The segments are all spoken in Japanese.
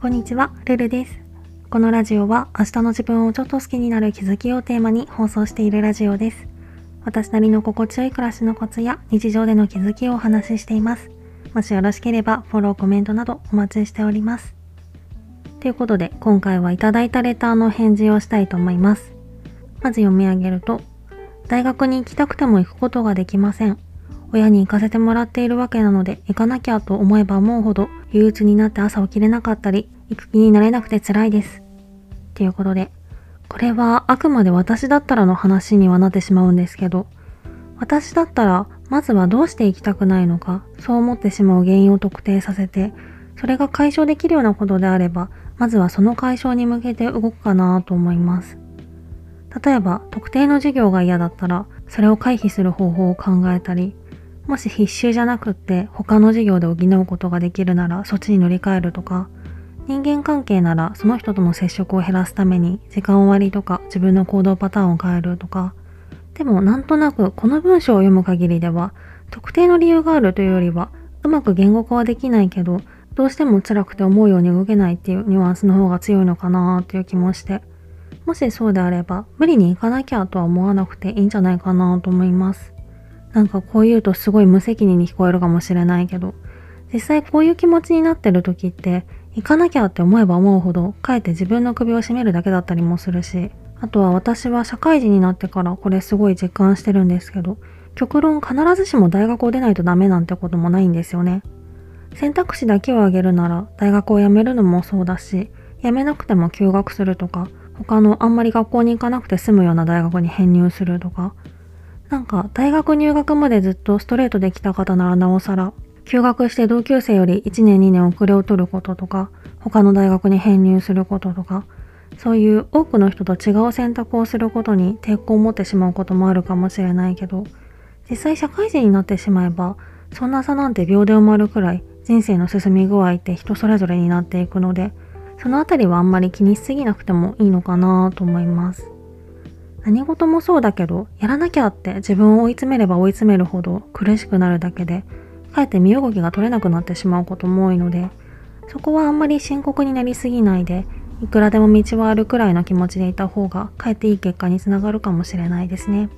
こんにちは、ルルです。このラジオは明日の自分をちょっと好きになる気づきをテーマに放送しているラジオです。私なりの心地よい暮らしのコツや日常での気づきをお話ししています。もしよろしければフォロー、コメントなどお待ちしております。ということで今回はいただいたレターの返事をしたいと思います。まず読み上げると、大学に行きたくても行くことができません。親に行かせてもらっているわけなので行かなきゃと思えば思うほど憂鬱になって朝起きれなかったり行く気になれなくて辛いです。ということで、これはあくまで私だったらの話にはなってしまうんですけど、私だったらまずはどうして行きたくないのか、そう思ってしまう原因を特定させて、それが解消できるようなことであれば、まずはその解消に向けて動くかなと思います。例えば、特定の授業が嫌だったら、それを回避する方法を考えたり、もし必修じゃなくって他の授業で補うことができるならそっちに乗り換えるとか、人間関係ならその人との接触を減らすために時間割とか自分の行動パターンを変えるとか、でもなんとなくこの文章を読む限りでは特定の理由があるというよりはうまく言語化はできないけどどうしても辛くて思うように動けないっていうニュアンスの方が強いのかなっていう気もしてもしそうであれば無理に行かなきゃとは思わなくていいんじゃないかなと思います。なんかこう言うとすごい無責任に聞こえるかもしれないけど、実際こういう気持ちになってる時って、行かなきゃって思えば思うほど、かえって自分の首を絞めるだけだったりもするし、あとは私は社会人になってからこれすごい実感してるんですけど、極論必ずしも大学を出ないとダメなんてこともないんですよね。選択肢だけを挙げるなら大学を辞めるのもそうだし、辞めなくても休学するとか、他のあんまり学校に行かなくて済むような大学に編入するとか、なんか大学入学までずっとストレートで来た方ならなおさら、休学して同級生より1年2年遅れを取ることとか、他の大学に編入することとか、そういう多くの人と違う選択をすることに抵抗を持ってしまうこともあるかもしれないけど、実際社会人になってしまえば、そんな差なんて秒で埋まるくらい人生の進み具合って人それぞれになっていくので、そのあたりはあんまり気にしすぎなくてもいいのかなと思います。何事もそうだけど、やらなきゃって自分を追い詰めれば追い詰めるほど苦しくなるだけで、かえって身動きが取れなくなってしまうことも多いので、そこはあんまり深刻になりすぎないで、いくらでも道はあるくらいの気持ちでいた方が、かえっていい結果につながるかもしれないですね。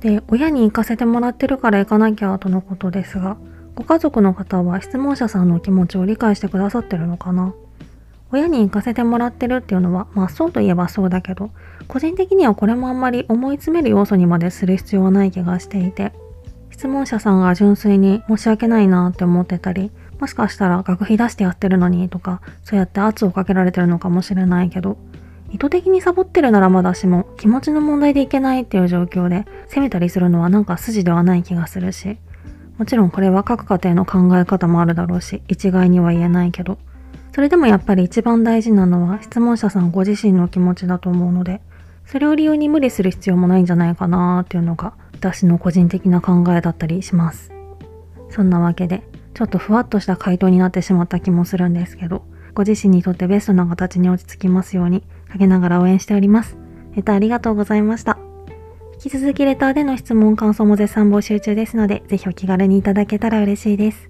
で、親に行かせてもらってるから行かなきゃとのことですが、ご家族の方は質問者さんの気持ちを理解してくださってるのかな？親に行かせてもらってるっていうのは、まあそうといえばそうだけど、個人的にはこれもあんまり思い詰める要素にまでする必要はない気がしていて、質問者さんが純粋に申し訳ないなって思ってたり、もしかしたら学費出してやってるのにとか、そうやって圧をかけられてるのかもしれないけど、意図的にサボってるならまだしも、気持ちの問題でいけないっていう状況で、責めたりするのはなんか筋ではない気がするし、もちろんこれは各家庭の考え方もあるだろうし、一概には言えないけど、それでもやっぱり一番大事なのは質問者さんご自身の気持ちだと思うので、それを理由に無理する必要もないんじゃないかなっていうのが私の個人的な考えだったりします。そんなわけで、ちょっとふわっとした回答になってしまった気もするんですけど、ご自身にとってベストな形に落ち着きますように、陰ながら応援しております。レタありがとうございました。引き続きレターでの質問、感想も絶賛募集中ですので、ぜひお気軽にいただけたら嬉しいです。